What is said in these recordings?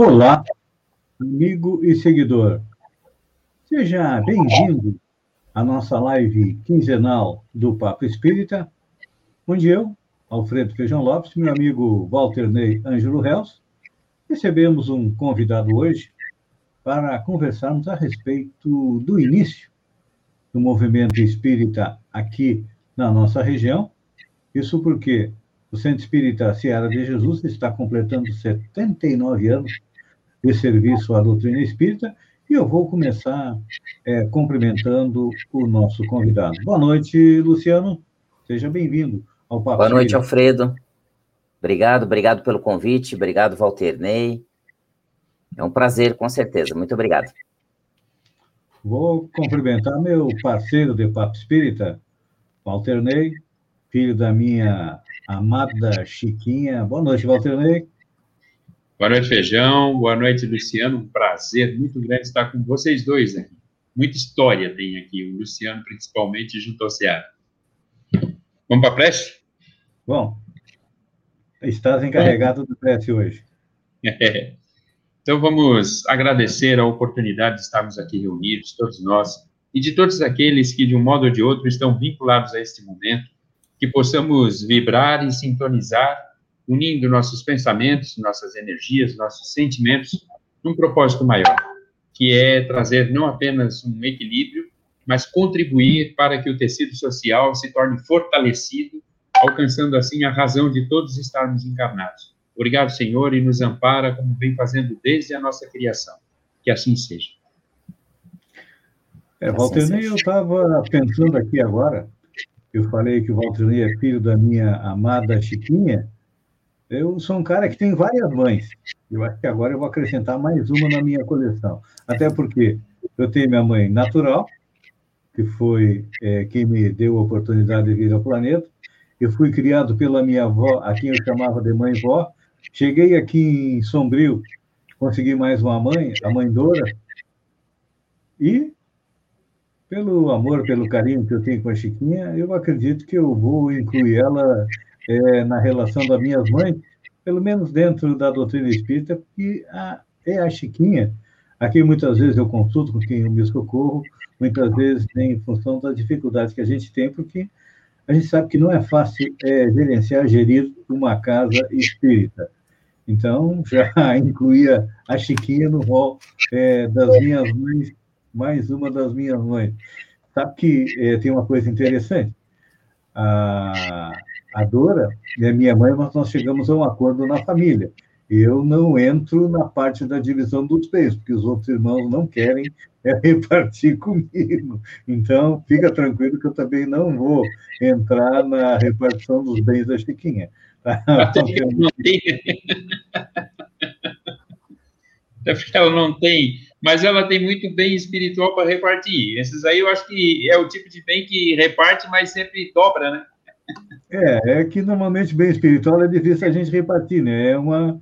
Olá, amigo e seguidor. Seja bem-vindo à nossa live quinzenal do Papo Espírita, onde eu, Alfredo Feijão Lopes, meu amigo Walter Ney Ângelo Reus, recebemos um convidado hoje para conversarmos a respeito do início do movimento espírita aqui na nossa região. Isso porque o Centro Espírita Seara de Jesus está completando 79 anos de serviço à doutrina espírita, e eu vou começar é, cumprimentando o nosso convidado. Boa noite, Luciano. Seja bem-vindo ao Papo Boa noite, Alfredo. Obrigado, obrigado pelo convite, obrigado, Walter Ney. É um prazer, com certeza. Muito obrigado. Vou cumprimentar meu parceiro de Papo Espírita, Walter Ney, filho da minha amada Chiquinha. Boa noite, Walter Ney. Boa noite, Feijão. Boa noite, Luciano. Um prazer muito grande estar com vocês dois aqui. Muita história tem aqui, o Luciano principalmente junto ao Ceará. Vamos para a prece? Bom, estás encarregado do prece hoje. É. Então vamos agradecer a oportunidade de estarmos aqui reunidos, todos nós, e de todos aqueles que, de um modo ou de outro, estão vinculados a este momento, que possamos vibrar e sintonizar unindo nossos pensamentos, nossas energias, nossos sentimentos num propósito maior, que é trazer não apenas um equilíbrio, mas contribuir para que o tecido social se torne fortalecido, alcançando assim a razão de todos estarmos encarnados. Obrigado, Senhor, e nos ampara como vem fazendo desde a nossa criação. Que assim seja. É, Walter, eu estava pensando aqui agora, eu falei que o Walter é filho da minha amada Chiquinha, eu sou um cara que tem várias mães. Eu acho que agora eu vou acrescentar mais uma na minha coleção. Até porque eu tenho minha mãe natural, que foi é, quem me deu a oportunidade de vir ao planeta. Eu fui criado pela minha avó, a quem eu chamava de mãe-vó. Cheguei aqui em Sombrio, consegui mais uma mãe, a mãe Dora. E, pelo amor, pelo carinho que eu tenho com a Chiquinha, eu acredito que eu vou incluir ela é, na relação das minhas mães, pelo menos dentro da doutrina espírita, porque a, é a Chiquinha, a quem muitas vezes eu consulto, com quem eu me socorro, muitas vezes em função das dificuldades que a gente tem, porque a gente sabe que não é fácil é, gerenciar, gerir uma casa espírita. Então, já incluía a Chiquinha no rol é, das minhas mães, mais uma das minhas mães. Sabe que é, tem uma coisa interessante? A, a Dora é minha mãe, mas nós chegamos a um acordo na família. Eu não entro na parte da divisão dos bens, porque os outros irmãos não querem repartir comigo. Então, fica tranquilo que eu também não vou entrar na repartição dos bens da Chiquinha. Não tem. É porque ela não tem, mas ela tem muito bem espiritual para repartir. Esses aí eu acho que é o tipo de bem que reparte, mas sempre dobra, né? É, é que normalmente bem espiritual é difícil a gente repartir, né? É uma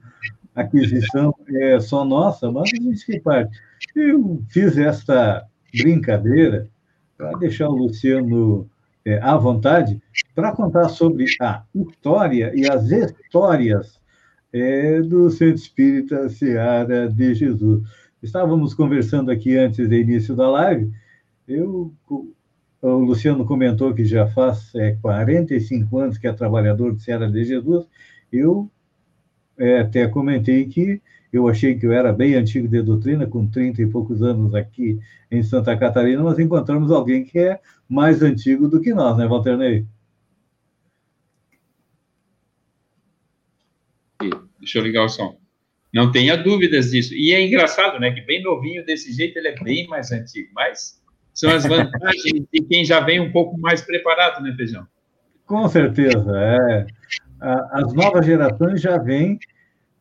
aquisição é só nossa, mas a gente reparte. Eu fiz esta brincadeira para deixar o Luciano é, à vontade para contar sobre a história e as histórias é, do Centro Espírita Seara de Jesus. Estávamos conversando aqui antes do início da live, eu o Luciano comentou que já faz é, 45 anos que é trabalhador de Serra de Jesus. Eu é, até comentei que eu achei que eu era bem antigo de doutrina, com 30 e poucos anos aqui em Santa Catarina, mas encontramos alguém que é mais antigo do que nós, né, Walter Ney? Deixa eu ligar o som. Não tenha dúvidas disso. E é engraçado, né, que bem novinho desse jeito ele é bem mais antigo, mas são as vantagens de quem já vem um pouco mais preparado, né, Feijão? Com certeza, é. As novas gerações já vêm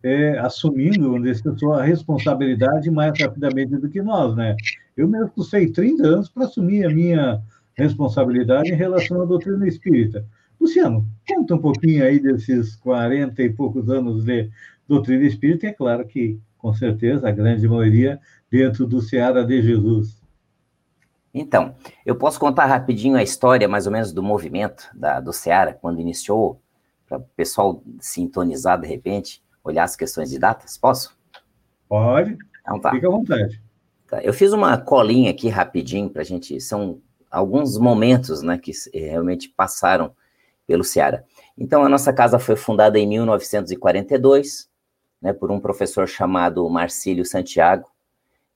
é, assumindo a sua responsabilidade mais rapidamente do que nós, né? Eu mesmo custei 30 anos para assumir a minha responsabilidade em relação à doutrina espírita. Luciano, conta um pouquinho aí desses 40 e poucos anos de doutrina espírita, e é claro que, com certeza, a grande maioria dentro do Seara de Jesus. Então, eu posso contar rapidinho a história, mais ou menos, do movimento da, do Ceará, quando iniciou, para o pessoal sintonizar de repente, olhar as questões de datas? Posso? Pode. Então tá. Fica à vontade. Tá. Eu fiz uma colinha aqui rapidinho para a gente. São alguns momentos né, que realmente passaram pelo Ceará. Então, a nossa casa foi fundada em 1942, né, por um professor chamado Marcílio Santiago,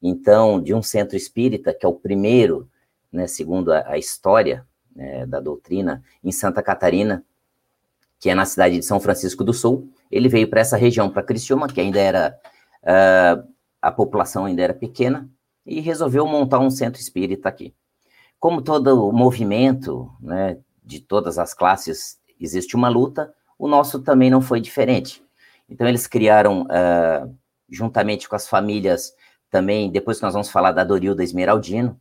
então, de um centro espírita, que é o primeiro, né, segundo a, a história né, da doutrina, em Santa Catarina, que é na cidade de São Francisco do Sul. Ele veio para essa região, para Criciúma, que ainda era, uh, a população ainda era pequena, e resolveu montar um centro espírita aqui. Como todo movimento, né, de todas as classes, existe uma luta, o nosso também não foi diferente. Então, eles criaram, uh, juntamente com as famílias, também, depois que nós vamos falar da Dorilda Esmeraldino,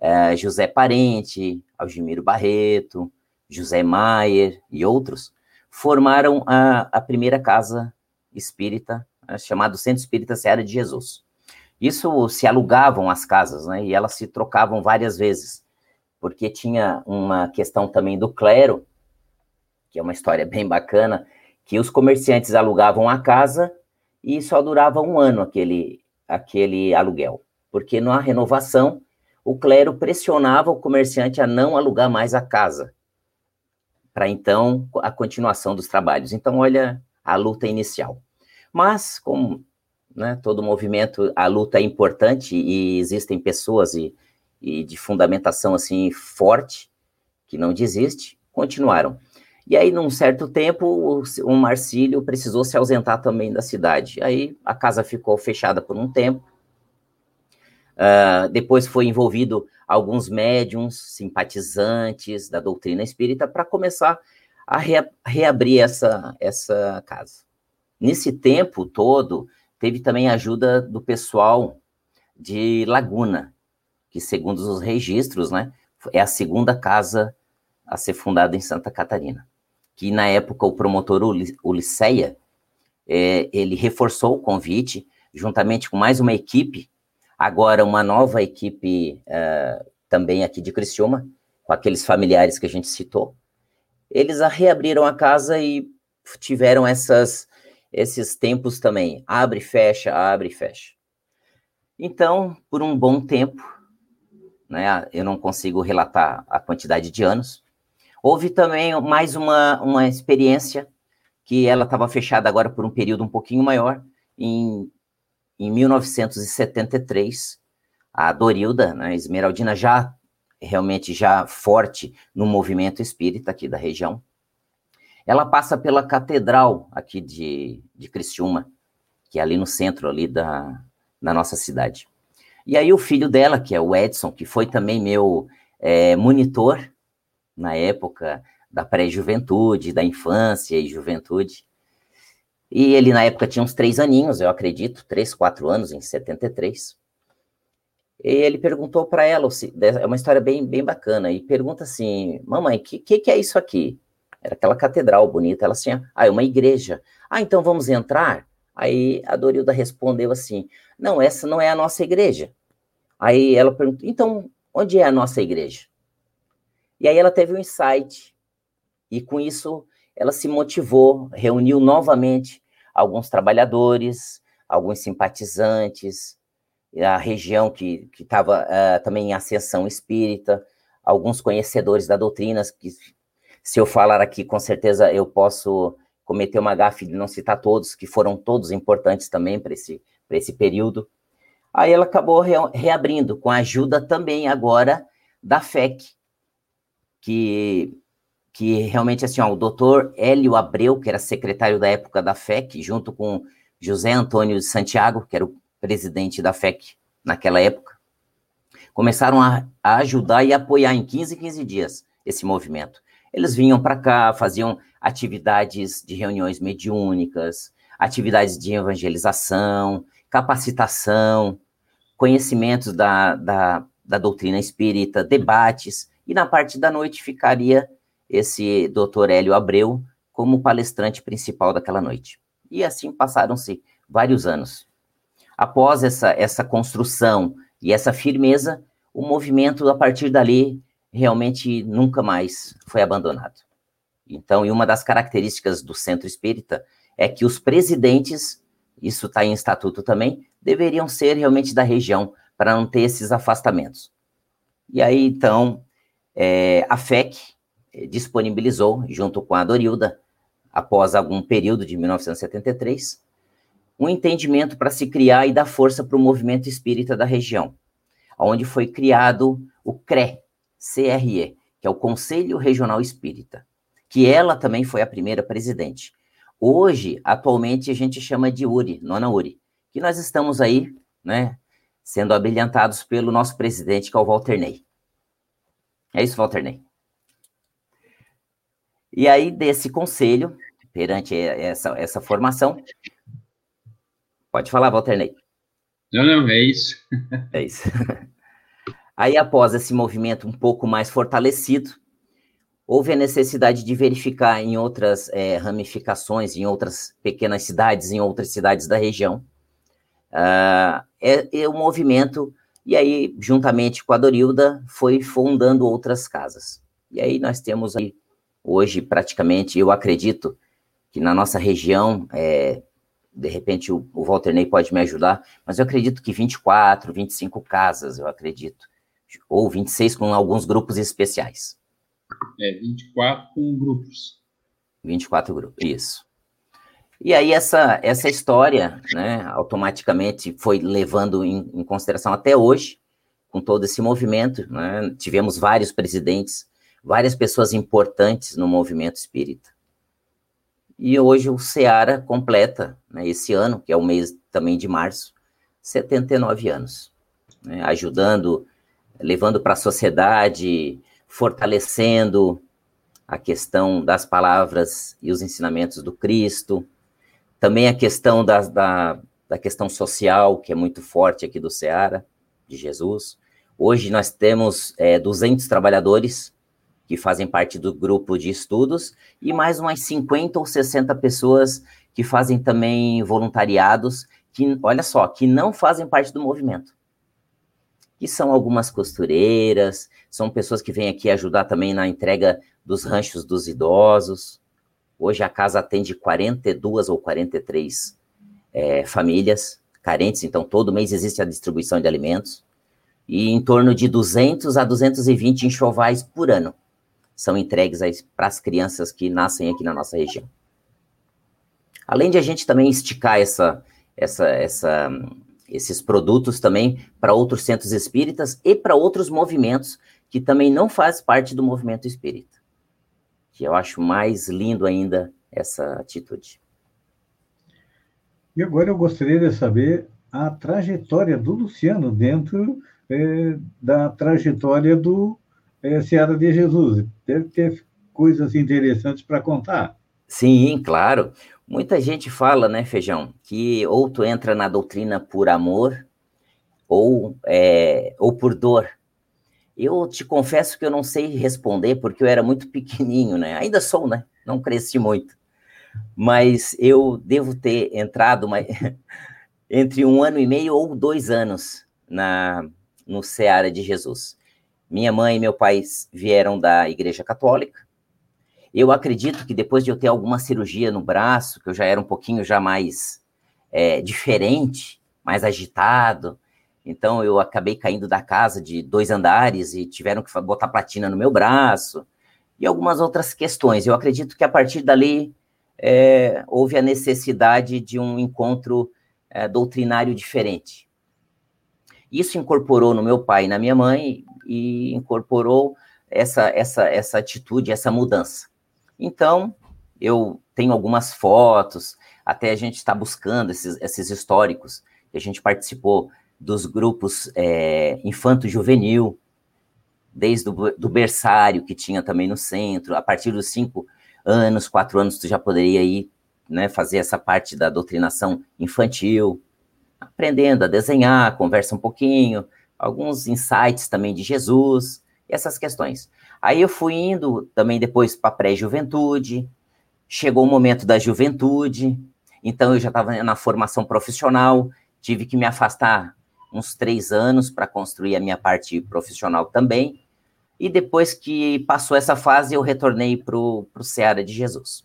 uh, José Parente, Algimiro Barreto, José Maier e outros, formaram a, a primeira casa espírita, uh, chamada Centro Espírita Seara de Jesus. Isso se alugavam as casas, né, e elas se trocavam várias vezes, porque tinha uma questão também do clero, que é uma história bem bacana, que os comerciantes alugavam a casa e só durava um ano aquele, aquele aluguel, porque na renovação o clero pressionava o comerciante a não alugar mais a casa, para então a continuação dos trabalhos. Então, olha a luta inicial. Mas, como né, todo movimento, a luta é importante e existem pessoas e, e de fundamentação assim forte que não desiste, continuaram. E aí, num certo tempo, o, Marcílio precisou se ausentar também da cidade. Aí a casa ficou fechada por um tempo. Uh, depois foi envolvido alguns médiums, simpatizantes da doutrina espírita, para começar a reabrir essa, essa casa. Nesse tempo todo, teve também ajuda do pessoal de Laguna, que, segundo os registros, né, é a segunda casa a ser fundada em Santa Catarina que na época o promotor Ulisseia, é, ele reforçou o convite, juntamente com mais uma equipe, agora uma nova equipe é, também aqui de Criciúma, com aqueles familiares que a gente citou. Eles reabriram a casa e tiveram essas, esses tempos também, abre fecha, abre fecha. Então, por um bom tempo, né, eu não consigo relatar a quantidade de anos, Houve também mais uma, uma experiência que ela estava fechada agora por um período um pouquinho maior, em, em 1973, a Dorilda, né, Esmeraldina, já realmente já forte no movimento espírita aqui da região, ela passa pela catedral aqui de, de Criciúma, que é ali no centro ali da, da nossa cidade. E aí o filho dela, que é o Edson, que foi também meu é, monitor na época da pré-juventude, da infância e juventude. E ele, na época, tinha uns três aninhos, eu acredito, três, quatro anos, em 73. E ele perguntou para ela, é uma história bem, bem bacana, e pergunta assim, mamãe, o que, que, que, é isso aqui? Era aquela catedral bonita, ela assim, ah, é uma igreja. Ah, então vamos entrar? Aí a Dorilda respondeu assim, não, essa não é a nossa igreja. Aí ela perguntou, então, onde é a nossa igreja? E aí ela teve um insight, e com isso ela se motivou, reuniu novamente alguns trabalhadores, alguns simpatizantes, a região que estava uh, eh, também em ascensão espírita, alguns conhecedores da doutrina, que se eu falar aqui, com certeza eu posso cometer uma gafe de não citar todos, que foram todos importantes também para esse, esse período. Aí ela acabou re, reabrindo, com a ajuda também agora da FEC, que, que realmente, assim, ó, o doutor Hélio Abreu, que era secretário da época da FEC, junto com José Antônio de Santiago, que era o presidente da FEC naquela época, começaram a, a ajudar e apoiar em 15, 15 dias esse movimento. Eles vinham para cá, faziam atividades de reuniões mediúnicas, atividades de evangelização, capacitação, conhecimentos da, da, da doutrina espírita, debates, e na parte da noite ficaria esse doutor Hélio Abreu como palestrante principal daquela noite. E assim passaram-se vários anos. Após essa, essa construção e essa firmeza, o movimento, a partir dali, realmente nunca mais foi abandonado. Então, e uma das características do centro espírita é que os presidentes isso está em estatuto também, deveriam ser realmente da região, para não ter esses afastamentos. E aí, então, é, a FEC disponibilizou, junto com a Dorilda, após algum período de 1973, um entendimento para se criar e dar força para o movimento espírita da região, onde foi criado o CRE, CRE, que é o Conselho Regional Espírita, que ela também foi a primeira presidente. Hoje, atualmente, a gente chama de URI, Nona URI, que nós estamos aí, né, sendo abrilhantados pelo nosso presidente, que é o Walter Ney. É isso, Walter Ney. E aí, desse conselho, perante essa, essa formação, pode falar, Walter Ney. Não, não, é isso. É isso. Aí, após esse movimento um pouco mais fortalecido, houve a necessidade de verificar em outras é, ramificações, em outras pequenas cidades, em outras cidades da região, uh, é, é o movimento, e aí, juntamente com a Dorilda, foi fundando outras casas. E aí nós temos aí, hoje, praticamente, eu acredito que na nossa região, é, de repente o, o Walter Ney pode me ajudar, mas eu acredito que 24, 25 casas, eu acredito ou 26 com alguns grupos especiais. É, 24 com grupos. 24 grupos, isso. E aí essa, essa história, né, automaticamente foi levando em, em consideração até hoje, com todo esse movimento, né, tivemos vários presidentes, várias pessoas importantes no movimento espírita. E hoje o Seara completa, né, esse ano, que é o mês também de março, 79 anos, né, ajudando levando para a sociedade, fortalecendo a questão das palavras e os ensinamentos do Cristo, também a questão da, da, da questão social, que é muito forte aqui do Ceará, de Jesus. Hoje nós temos é, 200 trabalhadores que fazem parte do grupo de estudos e mais umas 50 ou 60 pessoas que fazem também voluntariados, que, olha só, que não fazem parte do movimento que são algumas costureiras, são pessoas que vêm aqui ajudar também na entrega dos ranchos dos idosos. Hoje a casa atende 42 ou 43 é, famílias carentes, então todo mês existe a distribuição de alimentos. E em torno de 200 a 220 enxovais por ano são entregues para as crianças que nascem aqui na nossa região. Além de a gente também esticar essa, essa, essa esses produtos também para outros centros espíritas e para outros movimentos que também não fazem parte do movimento espírita. Que eu acho mais lindo ainda essa atitude. E agora eu gostaria de saber a trajetória do Luciano dentro é, da trajetória do é, Seara de Jesus. Deve ter coisas interessantes para contar. Sim, claro. Muita gente fala, né, Feijão, que ou tu entra na doutrina por amor ou, é, ou por dor. Eu te confesso que eu não sei responder porque eu era muito pequenininho, né? Ainda sou, né? Não cresci muito. Mas eu devo ter entrado uma... entre um ano e meio ou dois anos na no Seara de Jesus. Minha mãe e meu pai vieram da Igreja Católica eu acredito que depois de eu ter alguma cirurgia no braço, que eu já era um pouquinho já mais é, diferente, mais agitado, então eu acabei caindo da casa de dois andares e tiveram que botar platina no meu braço e algumas outras questões. Eu acredito que a partir dali é, houve a necessidade de um encontro é, doutrinário diferente. Isso incorporou no meu pai e na minha mãe e incorporou essa, essa, essa atitude, essa mudança. Então, eu tenho algumas fotos, até a gente está buscando esses, esses históricos, que a gente participou dos grupos é, infanto-juvenil, desde o do berçário, que tinha também no centro, a partir dos cinco anos, quatro anos, tu já poderia ir né, fazer essa parte da doutrinação infantil, aprendendo a desenhar, conversa um pouquinho, alguns insights também de Jesus, essas questões. Aí eu fui indo também depois para pré-juventude, chegou o momento da juventude, então eu já estava na formação profissional, tive que me afastar uns três anos para construir a minha parte profissional também, e depois que passou essa fase, eu retornei para o Seara de Jesus.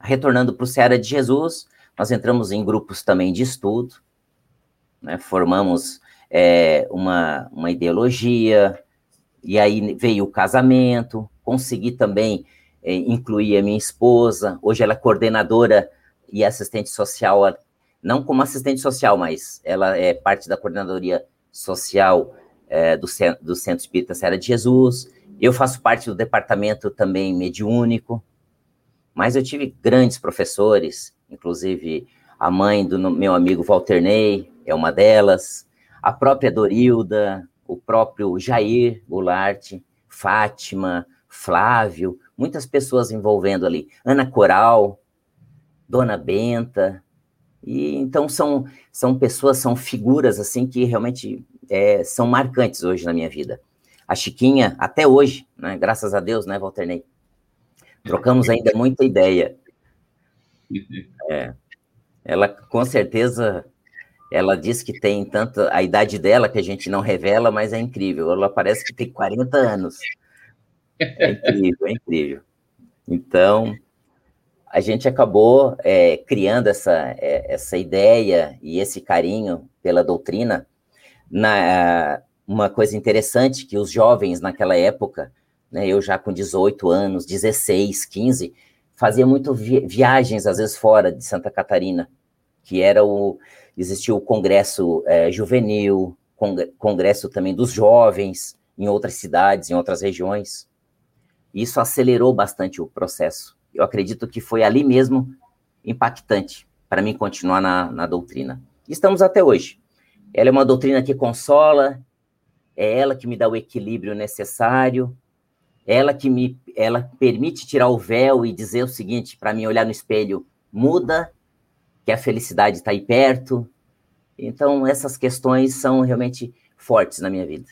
Retornando para o Seara de Jesus, nós entramos em grupos também de estudo, né, formamos é, uma, uma ideologia, e aí veio o casamento, consegui também é, incluir a minha esposa, hoje ela é coordenadora e assistente social, não como assistente social, mas ela é parte da coordenadoria social é, do, do Centro Espírita Serra de Jesus, eu faço parte do departamento também mediúnico, mas eu tive grandes professores, inclusive a mãe do meu amigo Walter Ney é uma delas, a própria Dorilda, o próprio Jair Goulart, Fátima, Flávio, muitas pessoas envolvendo ali, Ana Coral, Dona Benta, e então são, são pessoas, são figuras assim que realmente é, são marcantes hoje na minha vida. A Chiquinha, até hoje, né, graças a Deus, né, Walter Ney? Trocamos ainda muita ideia. É, ela, com certeza, ela diz que tem tanto a idade dela que a gente não revela, mas é incrível. Ela parece que tem 40 anos. É incrível, é incrível. Então, a gente acabou é, criando essa, é, essa ideia e esse carinho pela doutrina. Na, uma coisa interessante que os jovens naquela época, né, eu já com 18 anos, 16, 15, fazia muito vi viagens, às vezes fora de Santa Catarina, que era o, existia o congresso é, juvenil, congresso também dos jovens, em outras cidades, em outras regiões. Isso acelerou bastante o processo. Eu acredito que foi ali mesmo impactante para mim continuar na, na doutrina. Estamos até hoje. Ela é uma doutrina que consola, é ela que me dá o equilíbrio necessário, ela que me ela permite tirar o véu e dizer o seguinte para mim olhar no espelho, muda, que a felicidade está aí perto. Então essas questões são realmente fortes na minha vida.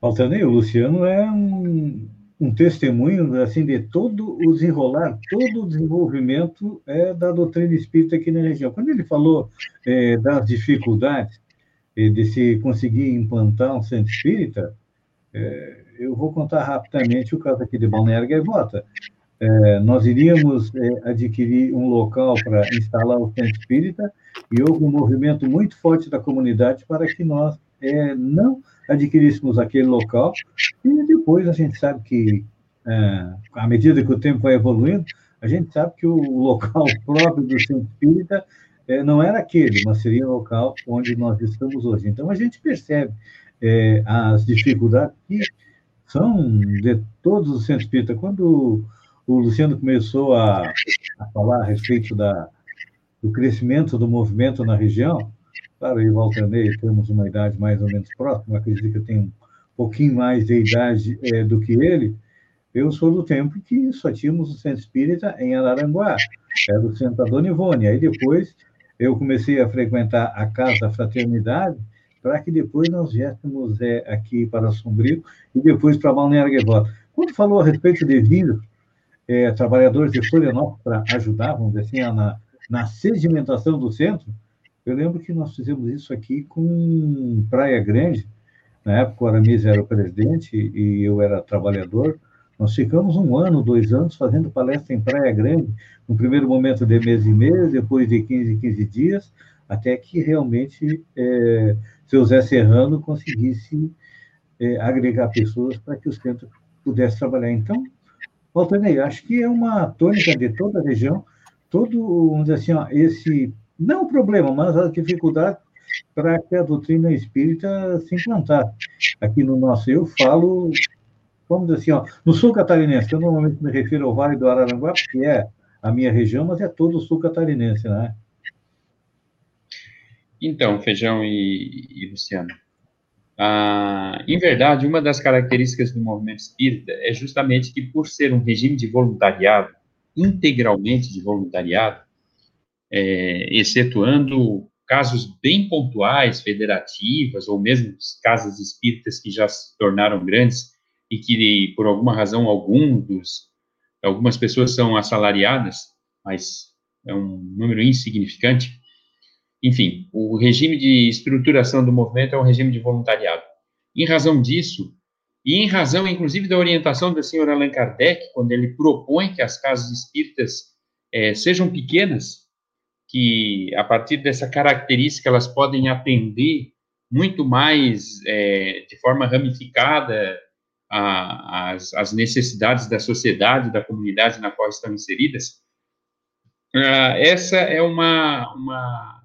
Altanei, o Luciano é um, um testemunho assim de todo o desenrolar, todo o desenvolvimento é, da doutrina espírita aqui na região. Quando ele falou é, das dificuldades é, de se conseguir implantar um centro espírita, é, eu vou contar rapidamente o caso aqui de Balneário Gaivota. É, nós iríamos é, adquirir um local para instalar o centro espírita e houve um movimento muito forte da comunidade para que nós não adquiríssemos aquele local, e depois a gente sabe que, é, à medida que o tempo vai evoluindo, a gente sabe que o local próprio do centro espírita é, não era aquele, mas seria o local onde nós estamos hoje. Então, a gente percebe é, as dificuldades que são de todos os centros espíritas. Quando o Luciano começou a, a falar a respeito da, do crescimento do movimento na região, Claro, eu Walter Ney temos uma idade mais ou menos próxima, acredito que eu tenho um pouquinho mais de idade é, do que ele. Eu sou do tempo que só tínhamos o Centro Espírita em Araranguá, era o Centro da Dona Ivone. Aí depois eu comecei a frequentar a Casa Fraternidade, para que depois nós viéssemos é, aqui para Sombrio e depois para Balneário Gaivota. Quando falou a respeito de vinhos, é, trabalhadores de Florianópolis para ajudar, vamos dizer assim, na, na sedimentação do centro, eu lembro que nós fizemos isso aqui com Praia Grande. Na época, o Aramis era o presidente e eu era trabalhador. Nós ficamos um ano, dois anos fazendo palestra em Praia Grande, no primeiro momento de mês em mês, depois de 15 em 15 dias, até que realmente é, seu Zé Serrano conseguisse é, agregar pessoas para que o centro pudesse trabalhar. Então, Walter acho que é uma tônica de toda a região, todo, vamos dizer assim, ó, esse não o problema, mas a dificuldade para que a doutrina espírita se implantar. Aqui no nosso, eu falo, vamos dizer assim, ó, no sul catarinense, eu normalmente me refiro ao Vale do Araranguá, porque é a minha região, mas é todo o sul catarinense, né? Então, Feijão e, e Luciano, ah, em verdade, uma das características do movimento espírita é justamente que, por ser um regime de voluntariado, integralmente de voluntariado, é, excetuando casos bem pontuais, federativas, ou mesmo casas espíritas que já se tornaram grandes e que, por alguma razão, alguns algumas pessoas são assalariadas, mas é um número insignificante. Enfim, o regime de estruturação do movimento é um regime de voluntariado. Em razão disso, e em razão, inclusive, da orientação do senhor Allan Kardec, quando ele propõe que as casas espíritas é, sejam pequenas, que a partir dessa característica elas podem atender muito mais é, de forma ramificada a, as, as, necessidades da sociedade, da comunidade na qual estão inseridas. Uh, essa é uma, uma,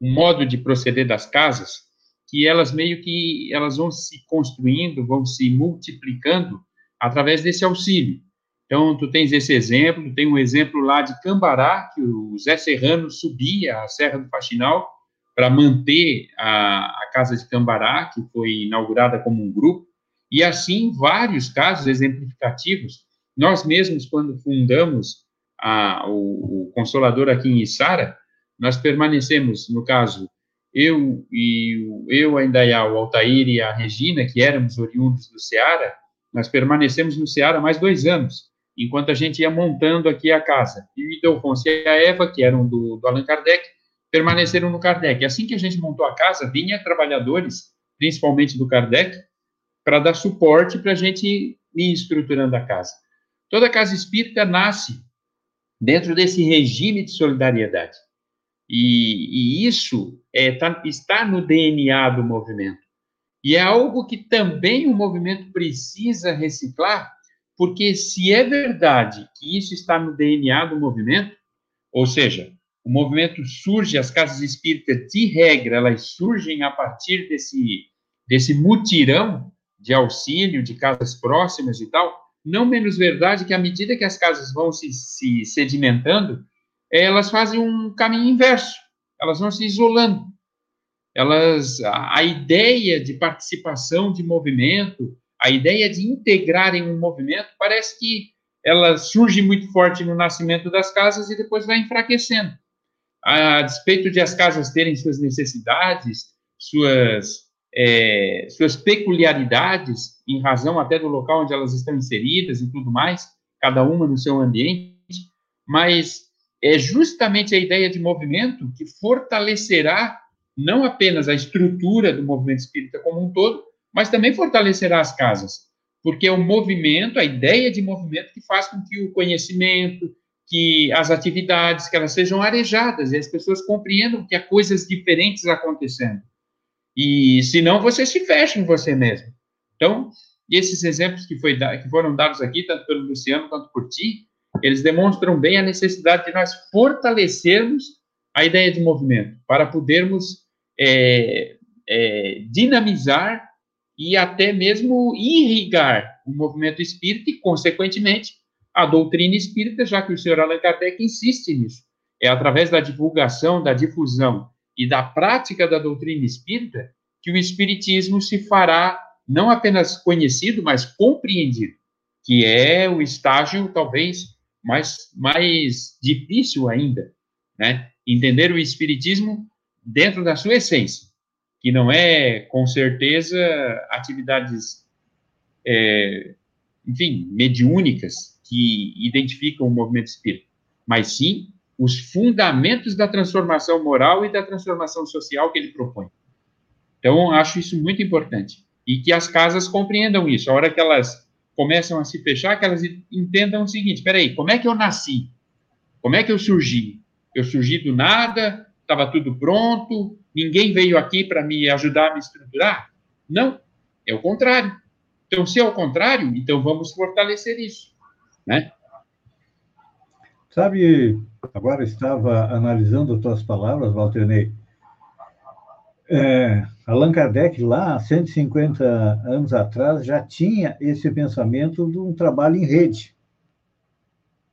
um modo de proceder das casas que elas meio que elas vão se construindo, vão se multiplicando através desse auxílio. Então, tu tens esse exemplo, tem um exemplo lá de Cambará, que o Zé Serrano subia a Serra do Faxinal para manter a, a Casa de Cambará, que foi inaugurada como um grupo, e assim vários casos exemplificativos. Nós mesmos, quando fundamos a, o, o Consolador aqui em Içara, nós permanecemos, no caso, eu e eu, a Indaiá, o Altair e a Regina, que éramos oriundos do Ceará, nós permanecemos no Ceará mais dois anos enquanto a gente ia montando aqui a casa. E o Idelfonso e a Eva, que eram do, do Allan Kardec, permaneceram no Kardec. Assim que a gente montou a casa, vinha trabalhadores, principalmente do Kardec, para dar suporte para a gente ir estruturando a casa. Toda casa espírita nasce dentro desse regime de solidariedade. E, e isso é, tá, está no DNA do movimento. E é algo que também o movimento precisa reciclar porque se é verdade que isso está no DNA do movimento, ou seja, o movimento surge, as casas espíritas, de regra, elas surgem a partir desse, desse mutirão de auxílio de casas próximas e tal, não menos verdade que à medida que as casas vão se, se sedimentando, elas fazem um caminho inverso, elas vão se isolando. Elas, a, a ideia de participação de movimento, a ideia de integrar em um movimento parece que ela surge muito forte no nascimento das casas e depois vai enfraquecendo. A despeito de as casas terem suas necessidades, suas, é, suas peculiaridades, em razão até do local onde elas estão inseridas e tudo mais, cada uma no seu ambiente, mas é justamente a ideia de movimento que fortalecerá não apenas a estrutura do movimento espírita como um todo, mas também fortalecerá as casas, porque é o movimento, a ideia de movimento que faz com que o conhecimento, que as atividades, que elas sejam arejadas e as pessoas compreendam que há coisas diferentes acontecendo. E senão você se fecha em você mesmo. Então, esses exemplos que, foi, que foram dados aqui, tanto pelo Luciano quanto por ti, eles demonstram bem a necessidade de nós fortalecermos a ideia de movimento, para podermos é, é, dinamizar e até mesmo irrigar o movimento espírita e, consequentemente, a doutrina espírita, já que o senhor Allan Kardec insiste nisso. É através da divulgação, da difusão e da prática da doutrina espírita que o espiritismo se fará não apenas conhecido, mas compreendido, que é o estágio talvez mais, mais difícil ainda, né? Entender o espiritismo dentro da sua essência que não é, com certeza, atividades, é, enfim, mediúnicas que identificam o movimento espírita, mas sim os fundamentos da transformação moral e da transformação social que ele propõe. Então, acho isso muito importante. E que as casas compreendam isso. A hora que elas começam a se fechar, que elas entendam o seguinte: espera aí, como é que eu nasci? Como é que eu surgi? Eu surgi do nada, estava tudo pronto, ninguém veio aqui para me ajudar a me estruturar. Não, é o contrário. Então, se é o contrário, então vamos fortalecer isso, né? Sabe, agora estava analisando as tuas palavras, Walter Ney. É, Allan Kardec, lá, 150 anos atrás, já tinha esse pensamento de um trabalho em rede.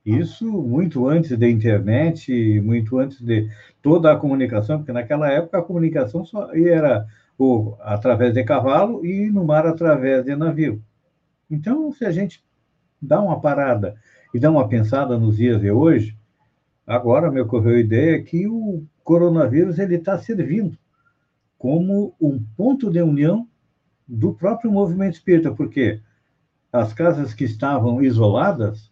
Isso muito antes da internet, muito antes de toda a comunicação, porque naquela época a comunicação só era ou, através de cavalo e no mar através de navio. Então, se a gente dá uma parada e dá uma pensada nos dias de hoje, agora me ocorreu a ideia que o coronavírus ele está servindo como um ponto de união do próprio movimento espírita, porque as casas que estavam isoladas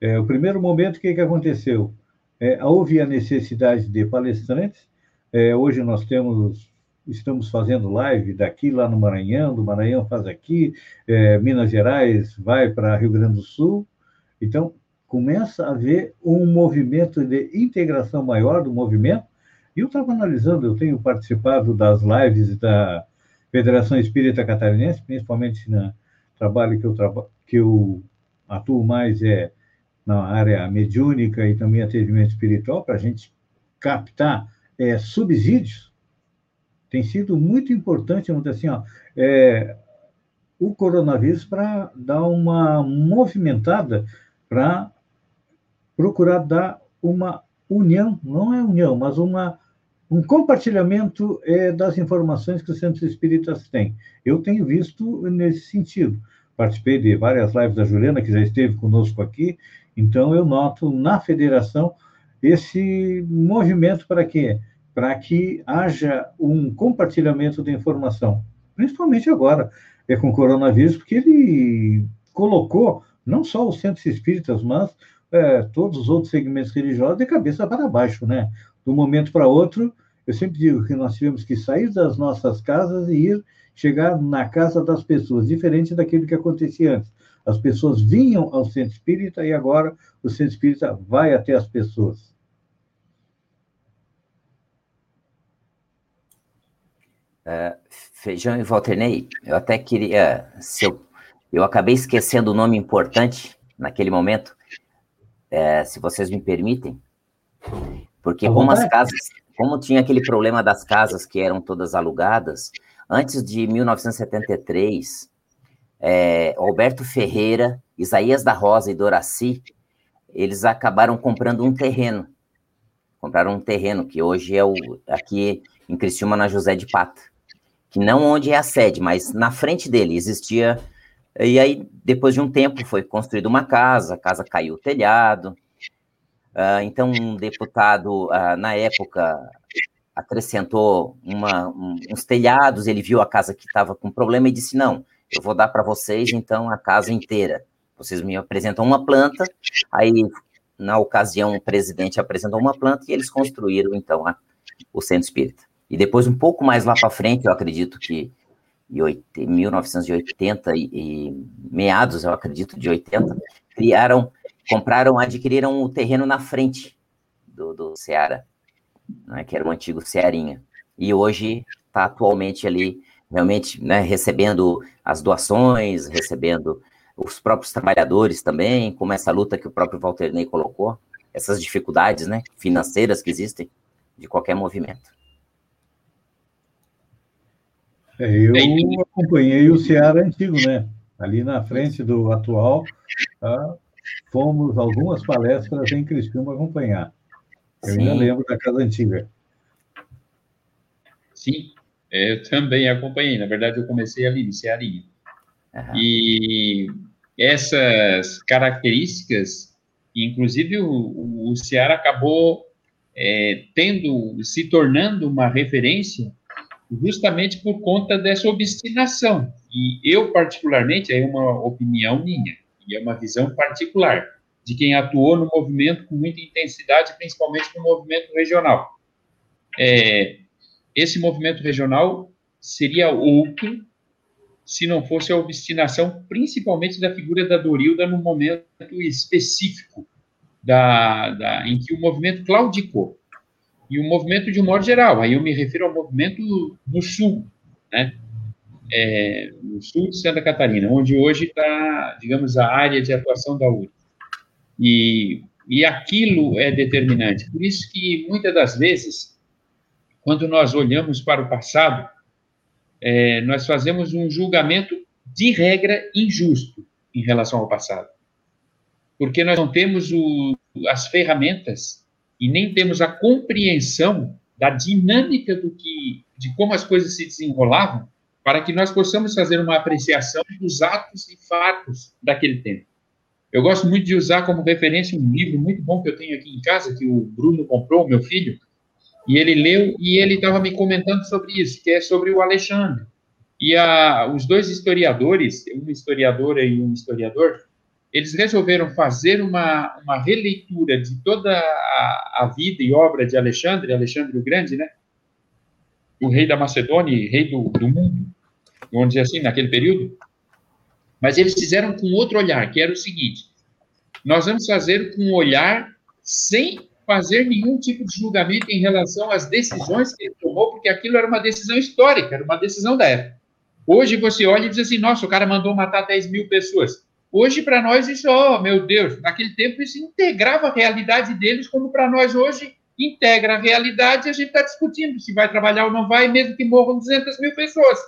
é, o primeiro momento, o que, que aconteceu? É, houve a necessidade de palestrantes. É, hoje nós temos, estamos fazendo live daqui lá no Maranhão, do Maranhão faz aqui, é, Minas Gerais vai para Rio Grande do Sul. Então, começa a haver um movimento de integração maior do movimento. E eu estava analisando, eu tenho participado das lives da Federação Espírita Catarinense, principalmente no trabalho que eu, traba, que eu atuo mais é na área mediúnica e também atendimento espiritual, para a gente captar é, subsídios. Tem sido muito importante, assim, ó, é, o coronavírus para dar uma movimentada para procurar dar uma união, não é união, mas uma, um compartilhamento é, das informações que os centros espíritas têm. Eu tenho visto nesse sentido. Participei de várias lives da Juliana, que já esteve conosco aqui, então eu noto na federação esse movimento para quê? Para que haja um compartilhamento de informação, principalmente agora é com o coronavírus, porque ele colocou não só os centros espíritas, mas é, todos os outros segmentos religiosos de cabeça para baixo, né? De um momento para outro, eu sempre digo que nós tivemos que sair das nossas casas e ir chegar na casa das pessoas, diferente daquilo que acontecia antes. As pessoas vinham ao centro espírita e agora o centro espírita vai até as pessoas. Uh, Feijão e Walternei, eu até queria. Se eu, eu acabei esquecendo o um nome importante naquele momento, é, se vocês me permitem, porque como as casas, como tinha aquele problema das casas que eram todas alugadas, antes de 1973, é, Alberto Ferreira, Isaías da Rosa e Doraci, eles acabaram comprando um terreno. Compraram um terreno que hoje é o aqui em Criciúma, na José de Pata que não onde é a sede, mas na frente dele existia. E aí, depois de um tempo, foi construída uma casa, a casa caiu o telhado. Uh, então, um deputado, uh, na época, acrescentou uma, um, uns telhados, ele viu a casa que estava com problema e disse: Não, eu vou dar para vocês, então, a casa inteira. Vocês me apresentam uma planta, aí, na ocasião, o presidente apresentou uma planta e eles construíram, então, a, o centro espírita. E depois, um pouco mais lá para frente, eu acredito que em 1980 e, e, meados, eu acredito, de 80, criaram, compraram, adquiriram o terreno na frente do, do Ceará, né, que era o antigo Cearinha. E hoje está atualmente ali, realmente, né, recebendo as doações, recebendo os próprios trabalhadores também, como essa luta que o próprio Walter Ney colocou, essas dificuldades né, financeiras que existem de qualquer movimento. É, eu acompanhei o Ceará antigo, né? Ali na frente do atual, tá? fomos algumas palestras em Criciúma acompanhar. Eu Sim. ainda lembro da casa antiga. Sim, eu também acompanhei. Na verdade, eu comecei ali no Cearinha. Uhum. E essas características, inclusive o, o Ceará acabou é, tendo, se tornando uma referência justamente por conta dessa obstinação. E eu, particularmente, é uma opinião minha, e é uma visão particular, de quem atuou no movimento com muita intensidade, principalmente no movimento regional. É, esse movimento regional seria outro se não fosse a obstinação, principalmente da figura da Dorilda no momento específico da, da, em que o movimento claudicou e o movimento de um modo geral. Aí eu me refiro ao movimento no sul, né? É, no sul de Santa Catarina, onde hoje está, digamos, a área de atuação da URI. E, e aquilo é determinante. Por isso que, muitas das vezes, quando nós olhamos para o passado, é, nós fazemos um julgamento de regra injusto em relação ao passado. Porque nós não temos o, as ferramentas e nem temos a compreensão da dinâmica do que, de como as coisas se desenrolavam, para que nós possamos fazer uma apreciação dos atos e fatos daquele tempo. Eu gosto muito de usar como referência um livro muito bom que eu tenho aqui em casa, que o Bruno comprou, meu filho, e ele leu e ele estava me comentando sobre isso, que é sobre o Alexandre. E a, os dois historiadores, uma historiadora e um historiador, eles resolveram fazer uma, uma releitura de toda a, a, vida e obra de Alexandre, Alexandre o Grande, né? O rei da Macedônia, rei do, do mundo, vamos dizer assim, naquele período. Mas eles fizeram com outro olhar, que era o seguinte: nós vamos fazer com um olhar sem fazer nenhum tipo de julgamento em relação às decisões que ele tomou, porque aquilo era uma decisão histórica, era uma decisão da época. Hoje você olha e diz assim: nossa, o cara mandou matar 10 mil pessoas. Hoje, para nós, isso, oh, meu Deus, naquele tempo isso integrava a realidade deles, como para nós hoje integra a realidade e a gente está discutindo se vai trabalhar ou não vai, mesmo que morram 200 mil pessoas.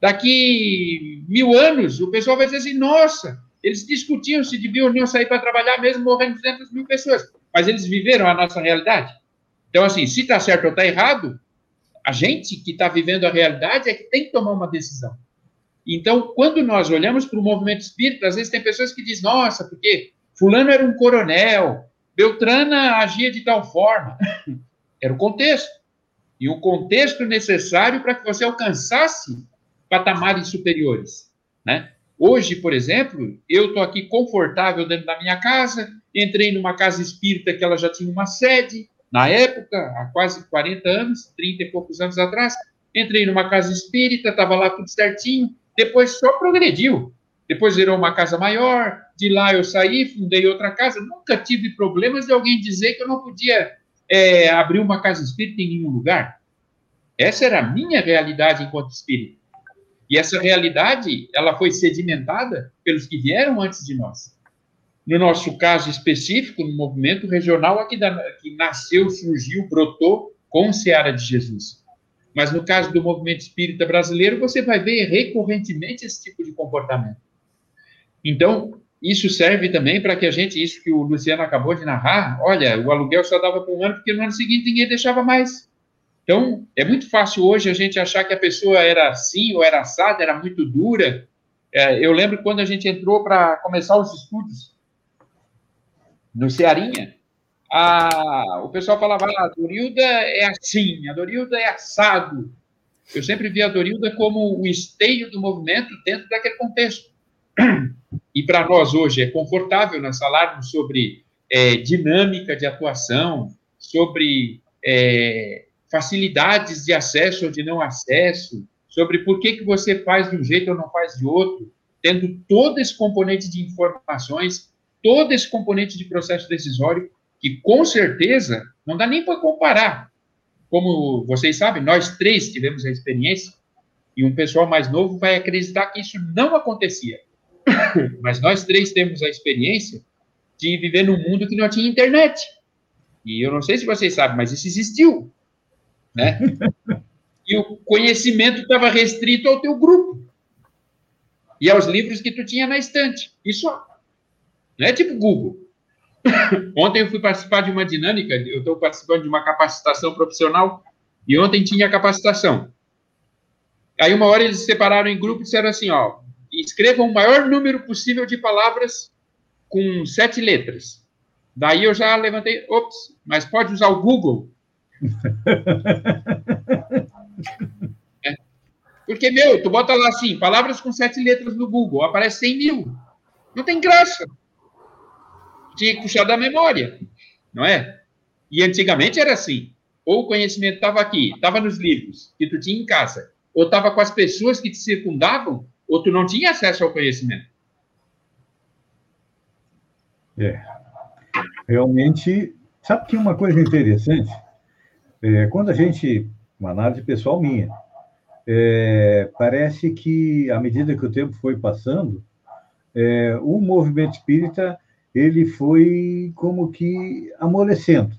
Daqui mil anos, o pessoal vai dizer assim: nossa, eles discutiam se deviam ou não sair para trabalhar, mesmo morrendo 200 mil pessoas. Mas eles viveram a nossa realidade. Então, assim, se está certo ou está errado, a gente que está vivendo a realidade é que tem que tomar uma decisão. Então, quando nós olhamos para o movimento espírita, às vezes tem pessoas que dizem, nossa, porque fulano era um coronel, Beltrana agia de tal forma. era o contexto. E o contexto necessário para que você alcançasse patamares superiores. Né? Hoje, por exemplo, eu estou aqui confortável dentro da minha casa, entrei numa casa espírita que ela já tinha uma sede, na época, há quase 40 anos, 30 e poucos anos atrás, entrei numa casa espírita, estava lá tudo certinho, depois só progrediu. Depois virou uma casa maior, de lá eu saí, fundei outra casa, nunca tive problemas de alguém dizer que eu não podia é, abrir uma casa espírita em nenhum lugar. Essa era a minha realidade enquanto espírita. E essa realidade, ela foi sedimentada pelos que vieram antes de nós. No nosso caso específico, no movimento regional aqui da, que nasceu, surgiu, brotou com Seara de Jesus. Mas no caso do movimento espírita brasileiro, você vai ver recorrentemente esse tipo de comportamento. Então, isso serve também para que a gente, isso que o Luciano acabou de narrar, olha, o aluguel só dava por um ano, porque no ano seguinte ninguém deixava mais. Então, é muito fácil hoje a gente achar que a pessoa era assim ou era assada, era muito dura. É, eu lembro quando a gente entrou para começar os estudos no Cearinha, a, o pessoal falava, ah, a Dorilda é assim, a Dorilda é assado. Eu sempre vi a Dorilda como o esteio do movimento dentro daquele contexto. E para nós hoje é confortável nós falarmos sobre é, dinâmica de atuação, sobre é, facilidades de acesso ou de não acesso, sobre por que, que você faz de um jeito ou não faz de outro, tendo todo esse componente de informações, todo esse componente de processo decisório, que com certeza não dá nem para comparar. Como vocês sabem, nós três tivemos a experiência, e um pessoal mais novo vai acreditar que isso não acontecia. Mas nós três temos a experiência de viver num mundo que não tinha internet. E eu não sei se vocês sabem, mas isso existiu né? e o conhecimento estava restrito ao teu grupo e aos livros que tu tinha na estante. Isso não é tipo Google. ontem eu fui participar de uma dinâmica, eu estou participando de uma capacitação profissional e ontem tinha capacitação. Aí uma hora eles se separaram em grupo e disseram assim, ó, escrevam o maior número possível de palavras com sete letras. Daí eu já levantei, ops, mas pode usar o Google é. Porque, meu, tu bota lá assim, palavras com sete letras no Google, aparece 100 mil. Não tem graça. Tinha que puxar da memória, não é? E antigamente era assim. Ou o conhecimento estava aqui, estava nos livros que tu tinha em casa, ou estava com as pessoas que te circundavam, ou tu não tinha acesso ao conhecimento. É. Realmente, sabe que uma coisa interessante? É, quando a gente, uma análise pessoal minha, é, parece que à medida que o tempo foi passando, é, o movimento espírita ele foi como que amolecendo.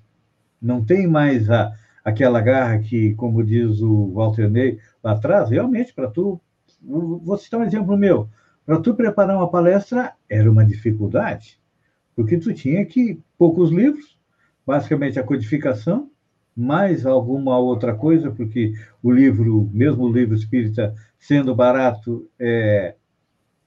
Não tem mais a, aquela garra que, como diz o Walter Ney lá atrás, realmente, para tu. Vou citar um exemplo meu. Para tu preparar uma palestra era uma dificuldade, porque tu tinha que poucos livros, basicamente a codificação, mais alguma outra coisa, porque o livro, mesmo o livro espírita, sendo barato, é,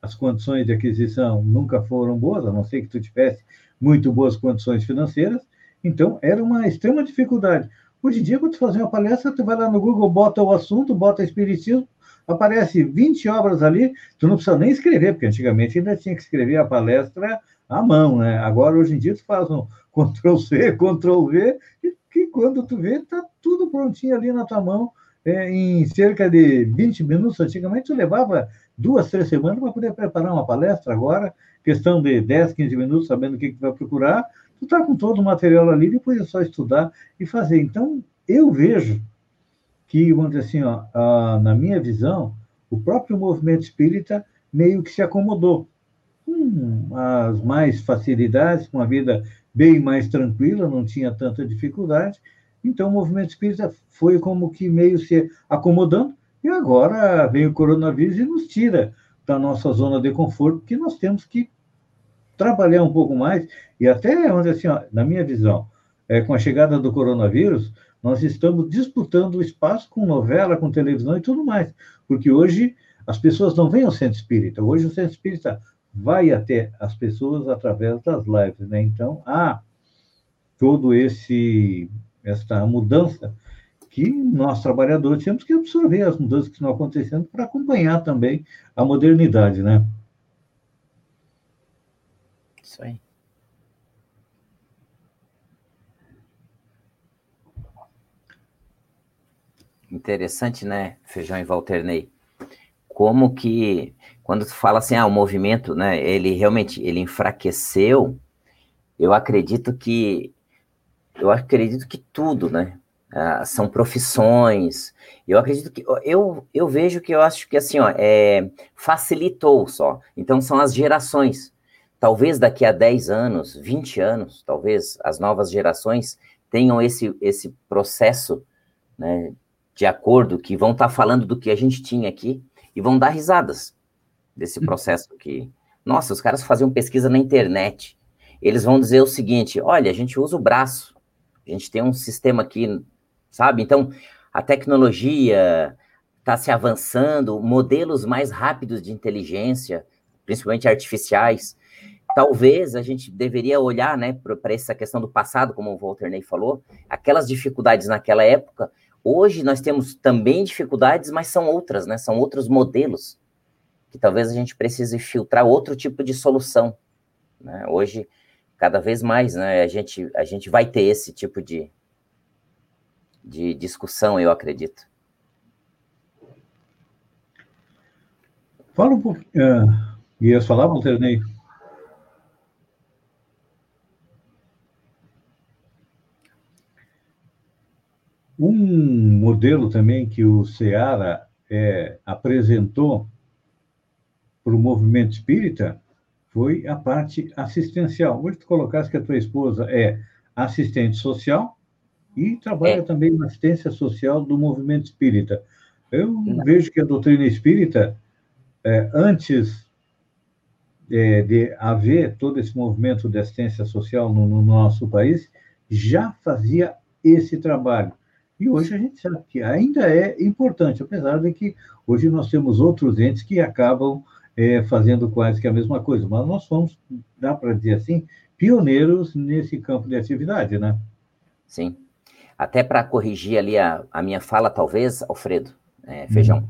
as condições de aquisição nunca foram boas, a não ser que tu tivesse muito boas condições financeiras, então era uma extrema dificuldade. Hoje em dia, quando tu faz uma palestra, tu vai lá no Google, bota o assunto, bota espiritismo, aparece 20 obras ali, tu não precisa nem escrever, porque antigamente ainda tinha que escrever a palestra à mão, né? Agora, hoje em dia, tu faz um Ctrl-C, Ctrl-V e que quando tu vê, está tudo prontinho ali na tua mão, é, em cerca de 20 minutos. Antigamente, tu levava duas, três semanas para poder preparar uma palestra. Agora, questão de 10, 15 minutos, sabendo o que, que vai procurar, tu está com todo o material ali, depois é só estudar e fazer. Então, eu vejo que, vamos dizer assim, ó, a, na minha visão, o próprio movimento espírita meio que se acomodou com as mais facilidades, com a vida bem mais tranquila, não tinha tanta dificuldade. Então, o movimento espírita foi como que meio se acomodando, e agora vem o coronavírus e nos tira da nossa zona de conforto, porque nós temos que trabalhar um pouco mais, e até, onde assim, ó, na minha visão, é, com a chegada do coronavírus, nós estamos disputando o espaço com novela, com televisão e tudo mais, porque hoje as pessoas não vêm ao centro espírita, hoje o centro espírita vai até as pessoas através das lives, né? Então, há todo esse esta mudança que nós trabalhadores temos que absorver as mudanças que estão acontecendo para acompanhar também a modernidade, né? Isso aí. Interessante, né, Feijão e Walterney? Como que, quando tu fala assim, ah, o movimento, né, ele realmente, ele enfraqueceu, eu acredito que, eu acredito que tudo, né, ah, são profissões, eu acredito que, eu, eu vejo que eu acho que, assim, ó, é, facilitou só, então são as gerações, talvez daqui a 10 anos, 20 anos, talvez as novas gerações tenham esse, esse processo, né, de acordo, que vão estar tá falando do que a gente tinha aqui e vão dar risadas desse uhum. processo que, nossa, os caras faziam pesquisa na internet. Eles vão dizer o seguinte: olha, a gente usa o braço, a gente tem um sistema aqui, sabe? Então, a tecnologia está se avançando, modelos mais rápidos de inteligência, principalmente artificiais. Talvez a gente deveria olhar né, para essa questão do passado, como o Walter Ney falou, aquelas dificuldades naquela época, Hoje nós temos também dificuldades, mas são outras, né? São outros modelos que talvez a gente precise filtrar outro tipo de solução. Né? Hoje, cada vez mais, né? A gente, a gente vai ter esse tipo de, de discussão, eu acredito. Fala um pouquinho. Uh, ia falar, Montenegro? Um modelo também que o Ceará é, apresentou para o movimento espírita foi a parte assistencial. Hoje tu colocasse que a tua esposa é assistente social e trabalha é. também na assistência social do movimento espírita. Eu Não. vejo que a doutrina espírita, é, antes é, de haver todo esse movimento de assistência social no, no nosso país, já fazia esse trabalho. E hoje a gente sabe que ainda é importante, apesar de que hoje nós temos outros entes que acabam é, fazendo quase que a mesma coisa, mas nós somos, dá para dizer assim, pioneiros nesse campo de atividade, né? Sim. Até para corrigir ali a, a, minha fala, talvez, Alfredo, é, Feijão, hum.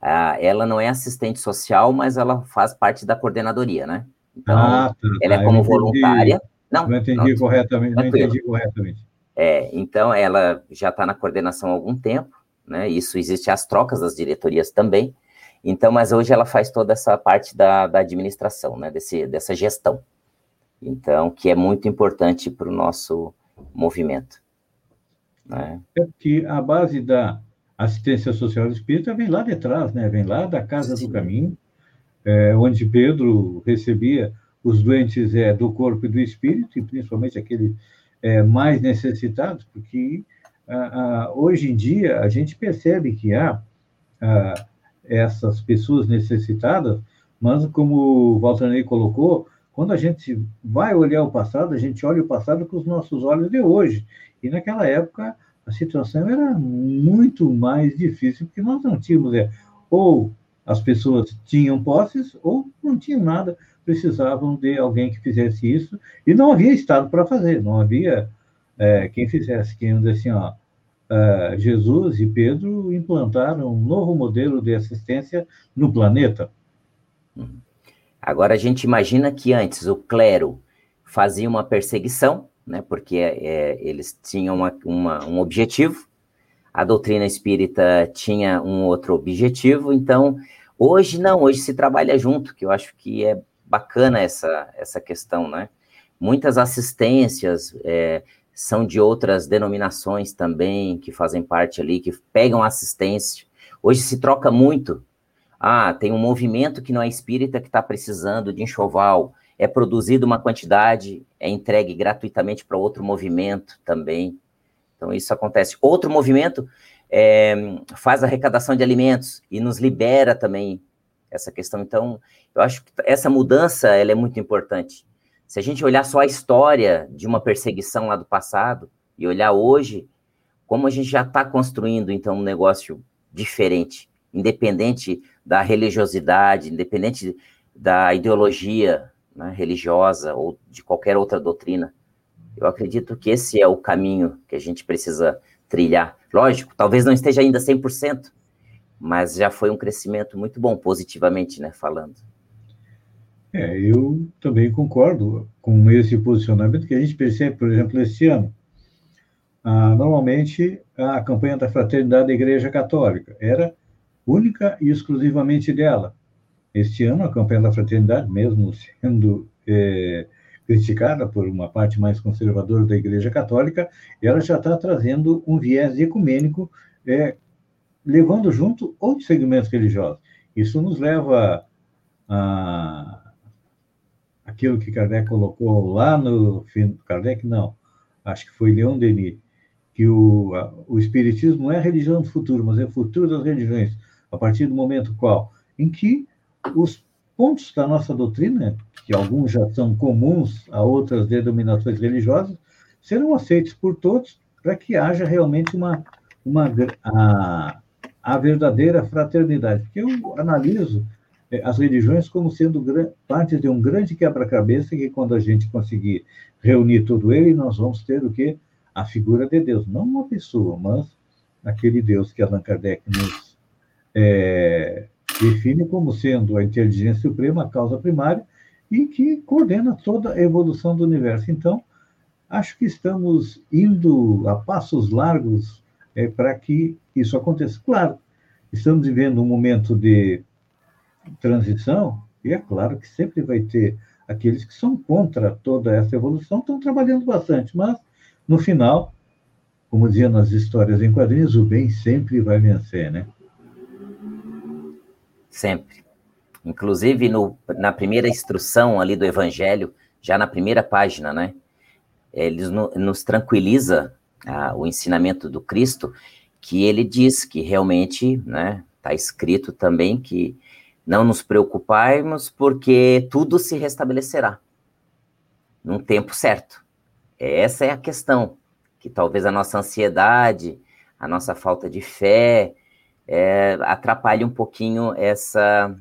ah, ela não é assistente social, mas ela faz parte da coordenadoria, né? Então, ah, tá, ela é tá. como voluntária. Não, não entendi não, corretamente, não entendi corretamente. É, então, ela já está na coordenação há algum tempo, né? Isso existe as trocas das diretorias também. Então, mas hoje ela faz toda essa parte da, da administração, né? Desse, dessa gestão. Então, que é muito importante para o nosso movimento. Né? É que a base da assistência social espírita vem lá de trás, né? Vem lá da Casa Sim. do Caminho, é, onde Pedro recebia os doentes é, do corpo e do espírito, e principalmente aqueles é, mais necessitados, porque ah, ah, hoje em dia a gente percebe que há ah, essas pessoas necessitadas, mas como o Walter colocou, quando a gente vai olhar o passado, a gente olha o passado com os nossos olhos de hoje. E naquela época a situação era muito mais difícil, porque nós não tínhamos, é, ou as pessoas tinham posses, ou não tinham nada precisavam de alguém que fizesse isso, e não havia Estado para fazer, não havia é, quem fizesse, quem assim, ó, uh, Jesus e Pedro implantaram um novo modelo de assistência no planeta. Agora a gente imagina que antes o clero fazia uma perseguição, né, porque é, eles tinham uma, uma, um objetivo, a doutrina espírita tinha um outro objetivo, então hoje não, hoje se trabalha junto, que eu acho que é bacana essa, essa questão, né? Muitas assistências é, são de outras denominações também, que fazem parte ali, que pegam assistência. Hoje se troca muito. Ah, tem um movimento que não é espírita que está precisando de enxoval. É produzido uma quantidade, é entregue gratuitamente para outro movimento também. Então, isso acontece. Outro movimento é, faz arrecadação de alimentos e nos libera também essa questão. Então, eu acho que essa mudança ela é muito importante. Se a gente olhar só a história de uma perseguição lá do passado e olhar hoje, como a gente já está construindo, então, um negócio diferente, independente da religiosidade, independente da ideologia né, religiosa ou de qualquer outra doutrina. Eu acredito que esse é o caminho que a gente precisa trilhar. Lógico, talvez não esteja ainda 100%, mas já foi um crescimento muito bom, positivamente, né, falando. É, eu também concordo com esse posicionamento que a gente percebe, por exemplo, esse ano. Ah, normalmente, a campanha da fraternidade da Igreja Católica era única e exclusivamente dela. Este ano, a campanha da fraternidade, mesmo sendo é, criticada por uma parte mais conservadora da Igreja Católica, ela já está trazendo um viés ecumênico, é, levando junto outros segmentos religiosos. Isso nos leva a aquilo que Kardec colocou lá no fim, Kardec não, acho que foi Leon Denis, que o, a, o espiritismo não é a religião do futuro, mas é o futuro das religiões, a partir do momento qual em que os pontos da nossa doutrina, que alguns já são comuns a outras denominações religiosas, serão aceitos por todos para que haja realmente uma, uma a, a verdadeira fraternidade. Porque eu analiso é, as religiões como sendo parte de um grande quebra-cabeça que quando a gente conseguir reunir tudo ele, nós vamos ter o que? A figura de Deus, não uma pessoa, mas aquele Deus que Allan Kardec nos é, define como sendo a inteligência suprema, a causa primária, e que coordena toda a evolução do universo. Então, acho que estamos indo a passos largos é, para que isso aconteça. Claro, estamos vivendo um momento de transição, e é claro que sempre vai ter aqueles que são contra toda essa evolução, estão trabalhando bastante, mas no final, como dizia nas histórias em quadrinhos, o bem sempre vai vencer, né? Sempre. Inclusive, no, na primeira instrução ali do Evangelho, já na primeira página, né? Ele no, nos tranquiliza ah, o ensinamento do Cristo, que ele diz que realmente, né? Está escrito também que não nos preocuparmos, porque tudo se restabelecerá num tempo certo. Essa é a questão, que talvez a nossa ansiedade, a nossa falta de fé, é, atrapalhe um pouquinho essa,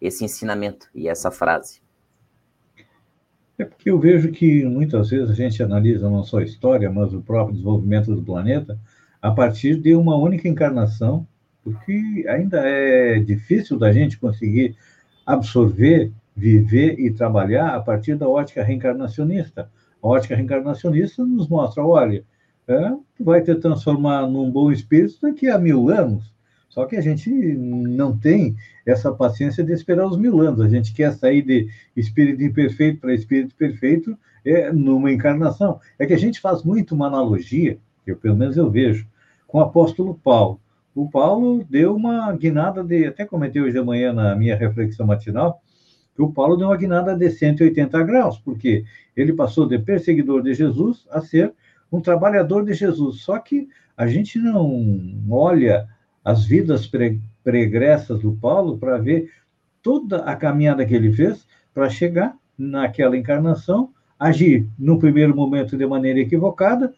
esse ensinamento e essa frase. É porque eu vejo que muitas vezes a gente analisa não só a história, mas o próprio desenvolvimento do planeta a partir de uma única encarnação porque ainda é difícil da gente conseguir absorver, viver e trabalhar a partir da ótica reencarnacionista. A ótica reencarnacionista nos mostra, olha, é, tu vai te transformar num bom espírito daqui a mil anos. Só que a gente não tem essa paciência de esperar os mil anos. A gente quer sair de espírito imperfeito para espírito perfeito é, numa encarnação. É que a gente faz muito uma analogia, eu pelo menos eu vejo, com o apóstolo Paulo o Paulo deu uma guinada de, até comentei hoje de manhã na minha reflexão matinal, que o Paulo deu uma guinada de 180 graus, porque ele passou de perseguidor de Jesus a ser um trabalhador de Jesus. Só que a gente não olha as vidas pre pregressas do Paulo para ver toda a caminhada que ele fez para chegar naquela encarnação, agir no primeiro momento de maneira equivocada,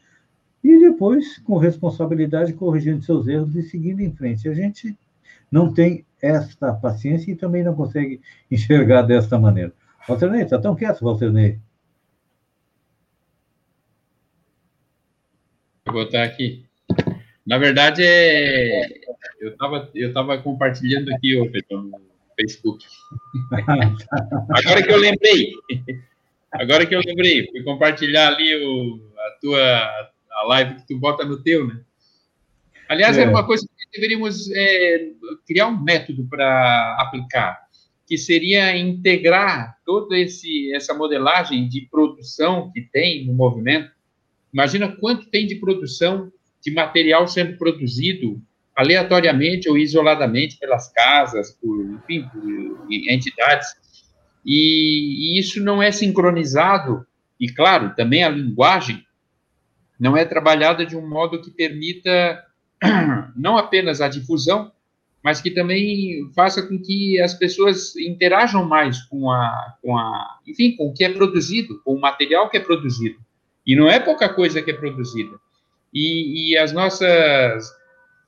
e depois, com responsabilidade, corrigindo seus erros e seguindo em frente. A gente não tem esta paciência e também não consegue enxergar desta maneira. Walter Ney, está tão quieto, Walter Ney? Vou botar aqui. Na verdade, é... eu estava eu tava compartilhando aqui, no Facebook. Agora que eu lembrei. Agora que eu lembrei, fui compartilhar ali o, a tua a live que tu bota no teu, né? Aliás, é, é uma coisa que deveríamos é, criar um método para aplicar. que seria integrar toda esse, essa modelagem de produção que tem no movimento. Imagina quanto tem de produção de material sendo produzido aleatoriamente ou isoladamente pelas casas, por, enfim, por entidades. E, e isso não é sincronizado, e claro, também a linguagem não é trabalhada de um modo que permita não apenas a difusão, mas que também faça com que as pessoas interajam mais com a, com a, enfim, com o que é produzido, com o material que é produzido. E não é pouca coisa que é produzida. E, e as nossas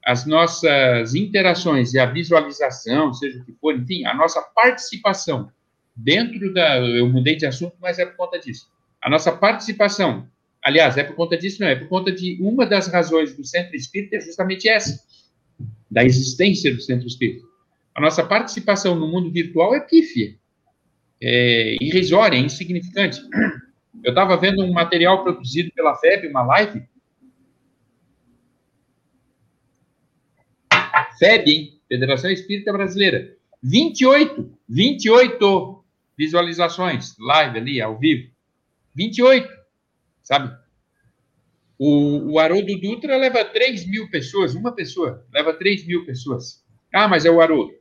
as nossas interações e a visualização, seja o que for, enfim, a nossa participação dentro da. Eu mudei de assunto, mas é por conta disso. A nossa participação, aliás, é por conta disso, não, é por conta de uma das razões do centro espírita é justamente essa da existência do centro espírita. A nossa participação no mundo virtual é pífia, é irrisória, é insignificante. Eu estava vendo um material produzido pela FEB, uma live. FEB, hein? Federação Espírita Brasileira. 28, 28 visualizações, live ali, ao vivo. 28, sabe? O, o Haroldo Dutra leva 3 mil pessoas, uma pessoa, leva 3 mil pessoas. Ah, mas é o Haroldo.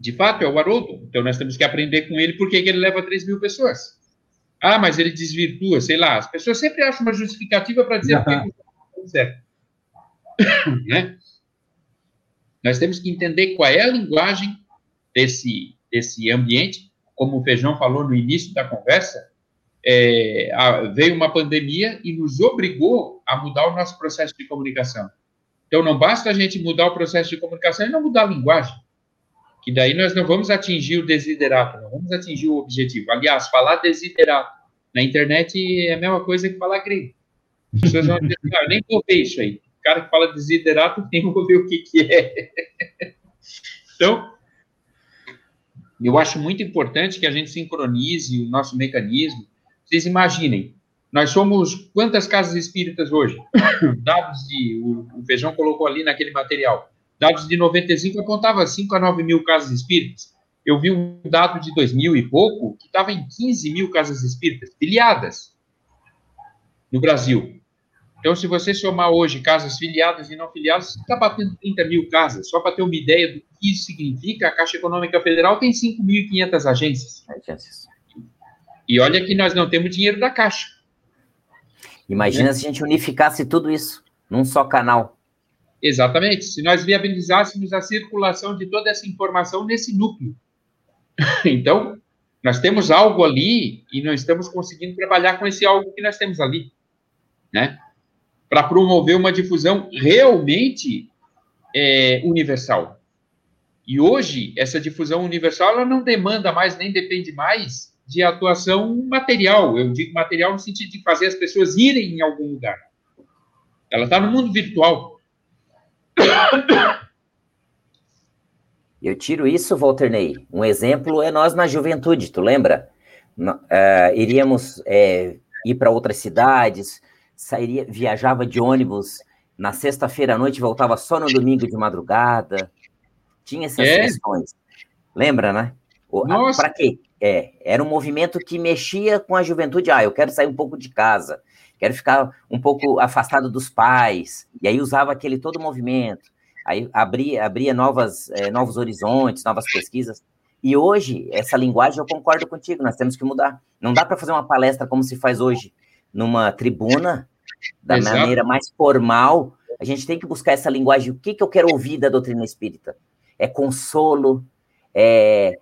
De fato, é o Haroldo. Então, nós temos que aprender com ele por que ele leva 3 mil pessoas. Ah, mas ele desvirtua, sei lá. As pessoas sempre acham uma justificativa para dizer uhum. por que está certo. né? Nós temos que entender qual é a linguagem desse, desse ambiente, como o Feijão falou no início da conversa, é, a, veio uma pandemia e nos obrigou a mudar o nosso processo de comunicação. Então, não basta a gente mudar o processo de comunicação e não mudar a linguagem, que daí nós não vamos atingir o desiderato, não vamos atingir o objetivo. Aliás, falar desiderato na internet é a mesma coisa que falar grego. As pessoas vão dizer, ah, nem vou ver isso aí. Cara que fala desiderato, nem vou ver o que, que é. então, eu acho muito importante que a gente sincronize o nosso mecanismo, vocês imaginem, nós somos quantas casas espíritas hoje? Dados de. O, o Feijão colocou ali naquele material. Dados de 95 apontava 5 a 9 mil casas espíritas. Eu vi um dado de 2000 e pouco que estava em 15 mil casas espíritas filiadas no Brasil. Então, se você somar hoje casas filiadas e não filiadas, está batendo 30 mil casas. Só para ter uma ideia do que isso significa, a Caixa Econômica Federal tem 5.500 agências. Agências. E olha que nós não temos dinheiro da Caixa. Imagina é. se a gente unificasse tudo isso num só canal. Exatamente. Se nós viabilizássemos a circulação de toda essa informação nesse núcleo. então, nós temos algo ali e nós estamos conseguindo trabalhar com esse algo que nós temos ali, né? Para promover uma difusão realmente é, universal. E hoje, essa difusão universal ela não demanda mais, nem depende mais de atuação material. Eu digo material no sentido de fazer as pessoas irem em algum lugar. Ela está no mundo virtual. Eu tiro isso, Walter Ney. Um exemplo é nós na juventude, tu lembra? Uh, iríamos é, ir para outras cidades, sairia, viajava de ônibus na sexta-feira à noite, voltava só no domingo de madrugada. Tinha essas é? questões. Lembra, né? Para quê? É, era um movimento que mexia com a juventude. Ah, eu quero sair um pouco de casa, quero ficar um pouco afastado dos pais. E aí usava aquele todo movimento. Aí abria, abria novas, é, novos horizontes, novas pesquisas. E hoje, essa linguagem, eu concordo contigo, nós temos que mudar. Não dá para fazer uma palestra como se faz hoje, numa tribuna, da Exato. maneira mais formal. A gente tem que buscar essa linguagem. O que, que eu quero ouvir da doutrina espírita? É consolo, é,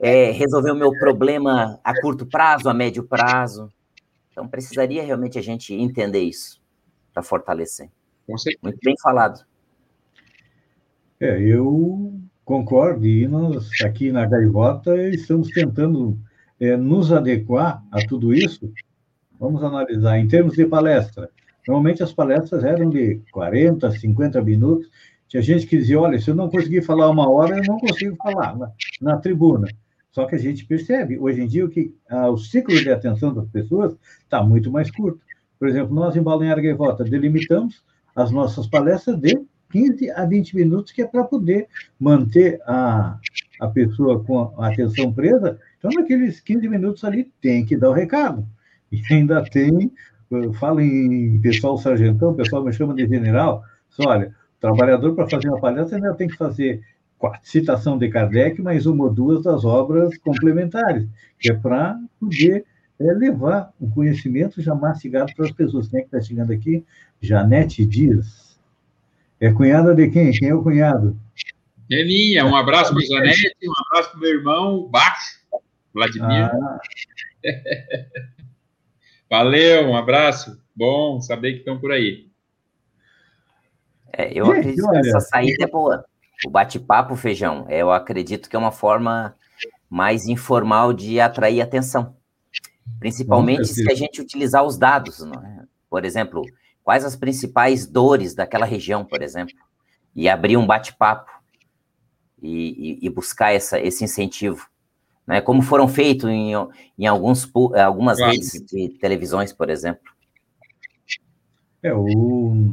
é, resolver o meu problema a curto prazo, a médio prazo. Então, precisaria realmente a gente entender isso para fortalecer. Muito bem falado. É, eu concordo, e nós aqui na Gaivota estamos tentando é, nos adequar a tudo isso. Vamos analisar em termos de palestra. Normalmente as palestras eram de 40, 50 minutos, tinha gente que dizia, olha, se eu não conseguir falar uma hora, eu não consigo falar na, na tribuna. Só que a gente percebe, hoje em dia, que ah, o ciclo de atenção das pessoas está muito mais curto. Por exemplo, nós em Balneário Gaivota delimitamos as nossas palestras de 15 a 20 minutos, que é para poder manter a, a pessoa com a atenção presa, então naqueles 15 minutos ali tem que dar o recado. E ainda tem, falo em pessoal sargentão, o pessoal me chama de general, só, olha, o trabalhador para fazer uma palestra ainda tem que fazer citação de Kardec, mais uma ou duas das obras complementares, que é para poder é, levar o conhecimento já mastigado para as pessoas. Quem é que está chegando aqui? Janete Dias. É cunhada de quem? Quem é o cunhado? É minha. Um abraço para Janete, um abraço para o meu irmão, Baixo, Vladimir. Ah. Valeu, um abraço. Bom saber que estão por aí. É, eu acredito que essa saída é boa. O bate-papo, feijão, eu acredito que é uma forma mais informal de atrair atenção. Principalmente se a gente utilizar os dados. É? Por exemplo, quais as principais dores daquela região, por exemplo, e abrir um bate-papo e, e, e, buscar essa, esse incentivo. Né? Como foram feitos em, em alguns, algumas claro. redes de televisões, por exemplo. É, o,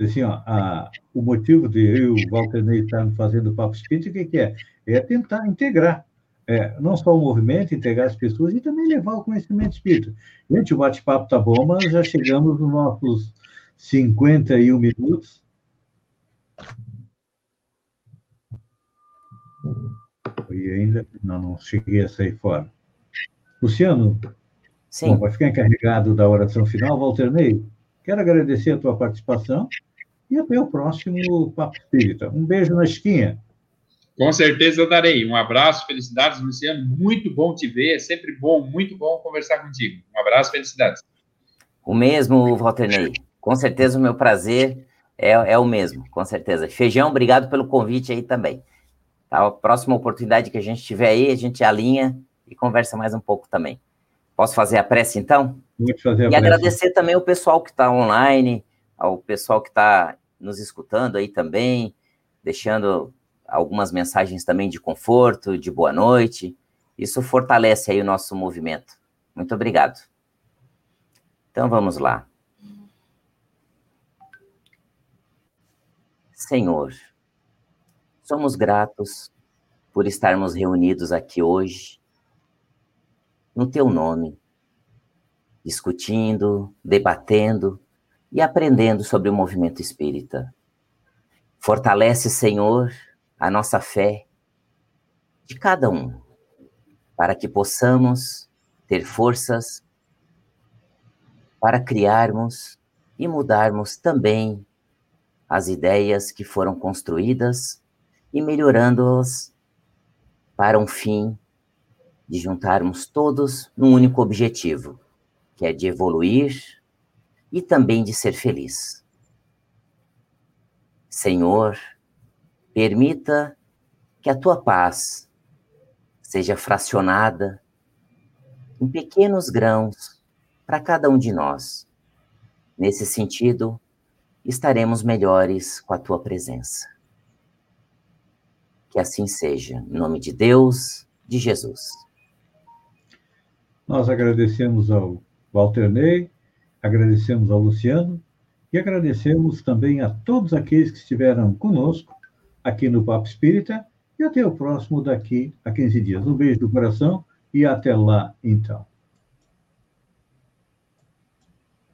assim, ó, a, o motivo de eu e o Walter Ney estarmos fazendo o Papo Espírito, o que, que é? É tentar integrar é, não só o movimento, integrar as pessoas e também levar o conhecimento espírita. Gente, o bate-papo tá bom, mas já chegamos nos nossos 51 minutos. E ainda não, não cheguei a sair fora. Luciano, Sim. Bom, vai ficar encarregado da oração final, Walter Ney. Quero agradecer a tua participação e até o próximo Papo Espírita. Um beijo na esquinha. Com certeza eu darei. Um abraço, felicidades, Luciano. Muito bom te ver. É sempre bom, muito bom conversar contigo. Um abraço, felicidades. O mesmo, Walter Ney. Com certeza o meu prazer é, é o mesmo, com certeza. Feijão, obrigado pelo convite aí também. Tá? A próxima oportunidade que a gente tiver aí, a gente alinha e conversa mais um pouco também. Posso fazer a prece, então? Pode fazer a e prece. agradecer também o pessoal que está online, ao pessoal que está nos escutando aí também, deixando algumas mensagens também de conforto, de boa noite. Isso fortalece aí o nosso movimento. Muito obrigado. Então vamos lá. Senhor, somos gratos por estarmos reunidos aqui hoje, no teu nome, discutindo, debatendo e aprendendo sobre o movimento espírita. Fortalece, Senhor, a nossa fé de cada um, para que possamos ter forças para criarmos e mudarmos também as ideias que foram construídas e melhorando-as para um fim de juntarmos todos num único objetivo, que é de evoluir e também de ser feliz. Senhor, Permita que a tua paz seja fracionada em pequenos grãos para cada um de nós. Nesse sentido, estaremos melhores com a tua presença. Que assim seja, em nome de Deus, de Jesus. Nós agradecemos ao Walter Ney, agradecemos ao Luciano e agradecemos também a todos aqueles que estiveram conosco aqui no Papo Espírita e até o próximo daqui a 15 dias. Um beijo do coração e até lá, então.